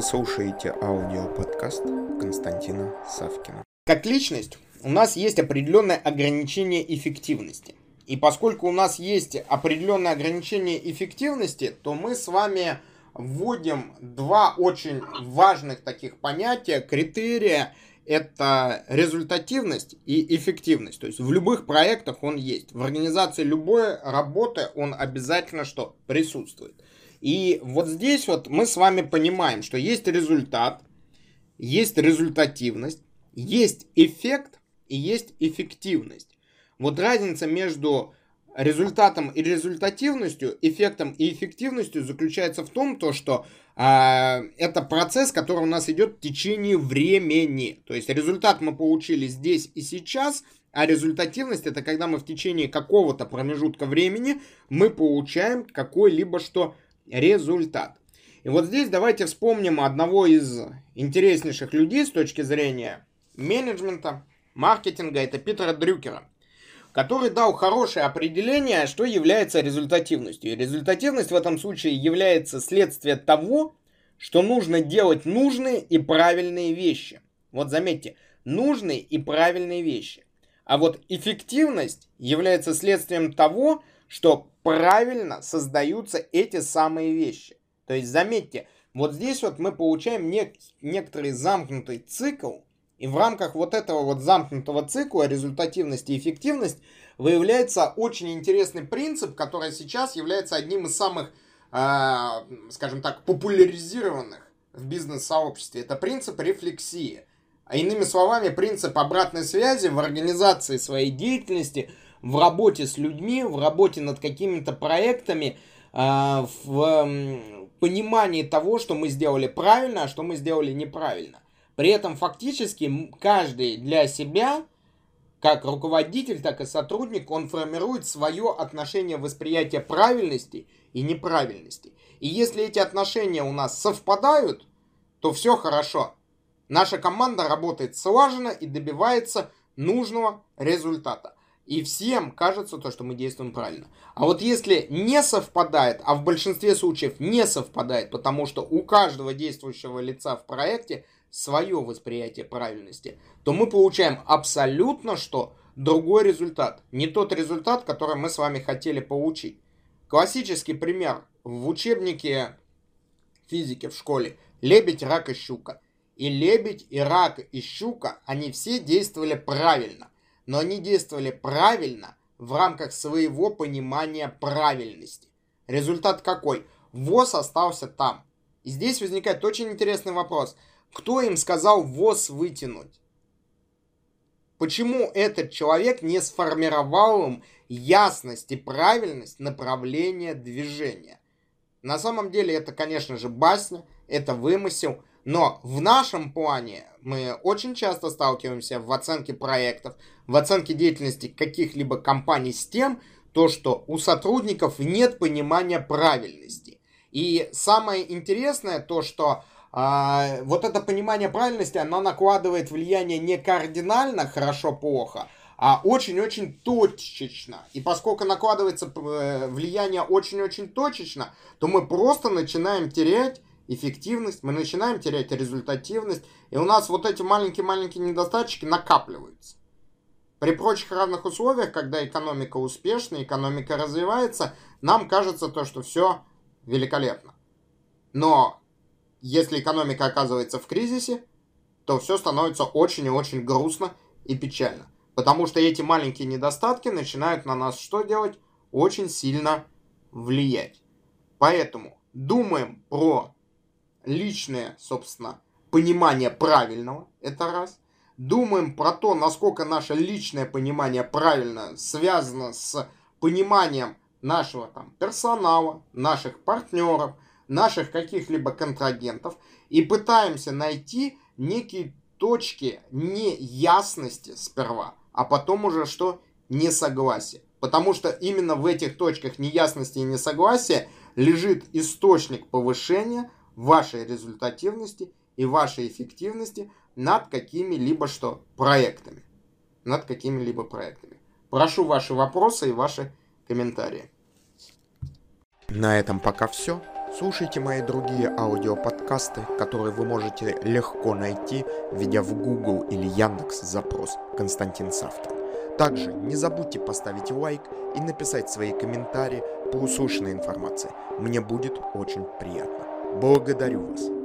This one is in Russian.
Вы слушаете аудиоподкаст Константина Савкина. Как личность у нас есть определенное ограничение эффективности. И поскольку у нас есть определенное ограничение эффективности, то мы с вами вводим два очень важных таких понятия, критерия. Это результативность и эффективность. То есть в любых проектах он есть. В организации любой работы он обязательно что? Присутствует. И вот здесь вот мы с вами понимаем, что есть результат, есть результативность, есть эффект и есть эффективность. Вот разница между результатом и результативностью, эффектом и эффективностью заключается в том, то, что э, это процесс, который у нас идет в течение времени. То есть результат мы получили здесь и сейчас, а результативность это когда мы в течение какого-то промежутка времени мы получаем какой-либо что результат. И вот здесь давайте вспомним одного из интереснейших людей с точки зрения менеджмента, маркетинга, это Питера Дрюкера, который дал хорошее определение, что является результативностью. И результативность в этом случае является следствие того, что нужно делать нужные и правильные вещи. Вот заметьте, нужные и правильные вещи. А вот эффективность является следствием того, правильно создаются эти самые вещи. То есть, заметьте, вот здесь вот мы получаем нек- некоторый замкнутый цикл, и в рамках вот этого вот замкнутого цикла результативность и эффективность выявляется очень интересный принцип, который сейчас является одним из самых, э, скажем так, популяризированных в бизнес-сообществе. Это принцип рефлексии. А иными словами, принцип обратной связи в организации своей деятельности – в работе с людьми, в работе над какими-то проектами, а, в понимании того, что мы сделали правильно, а что мы сделали неправильно. При этом фактически каждый для себя, как руководитель, так и сотрудник, он формирует свое отношение восприятия правильности и неправильности. И если эти отношения у нас совпадают, то все хорошо. Наша команда работает слаженно и добивается нужного результата. И всем кажется то, что мы действуем правильно. А вот если не совпадает, а в большинстве случаев не совпадает, потому что у каждого действующего лица в проекте свое восприятие правильности, то мы получаем абсолютно что? Другой результат. Не тот результат, который мы с вами хотели получить. Классический пример в учебнике физики в школе. Лебедь, рак и щука. И лебедь, и рак, и щука, они все действовали правильно но они действовали правильно в рамках своего понимания правильности. Результат какой? ВОЗ остался там. И здесь возникает очень интересный вопрос. Кто им сказал ВОЗ вытянуть? Почему этот человек не сформировал им ясность и правильность направления движения? На самом деле это, конечно же, басня, это вымысел – но в нашем плане мы очень часто сталкиваемся в оценке проектов, в оценке деятельности каких-либо компаний с тем, то, что у сотрудников нет понимания правильности. И самое интересное то, что э, вот это понимание правильности, оно накладывает влияние не кардинально хорошо-плохо, а очень-очень точечно. И поскольку накладывается э, влияние очень-очень точечно, то мы просто начинаем терять эффективность, мы начинаем терять результативность, и у нас вот эти маленькие-маленькие недостаточки накапливаются. При прочих равных условиях, когда экономика успешна, экономика развивается, нам кажется то, что все великолепно. Но если экономика оказывается в кризисе, то все становится очень и очень грустно и печально. Потому что эти маленькие недостатки начинают на нас что делать? Очень сильно влиять. Поэтому думаем про личное, собственно, понимание правильного, это раз. Думаем про то, насколько наше личное понимание правильно связано с пониманием нашего там персонала, наших партнеров, наших каких-либо контрагентов и пытаемся найти некие точки неясности сперва, а потом уже что? Несогласие. Потому что именно в этих точках неясности и несогласия лежит источник повышения вашей результативности и вашей эффективности над какими-либо что проектами. Над какими-либо проектами. Прошу ваши вопросы и ваши комментарии. На этом пока все. Слушайте мои другие аудиоподкасты, которые вы можете легко найти, введя в Google или Яндекс запрос «Константин Савкин». Также не забудьте поставить лайк и написать свои комментарии по услышанной информации. Мне будет очень приятно. Благодарю вас.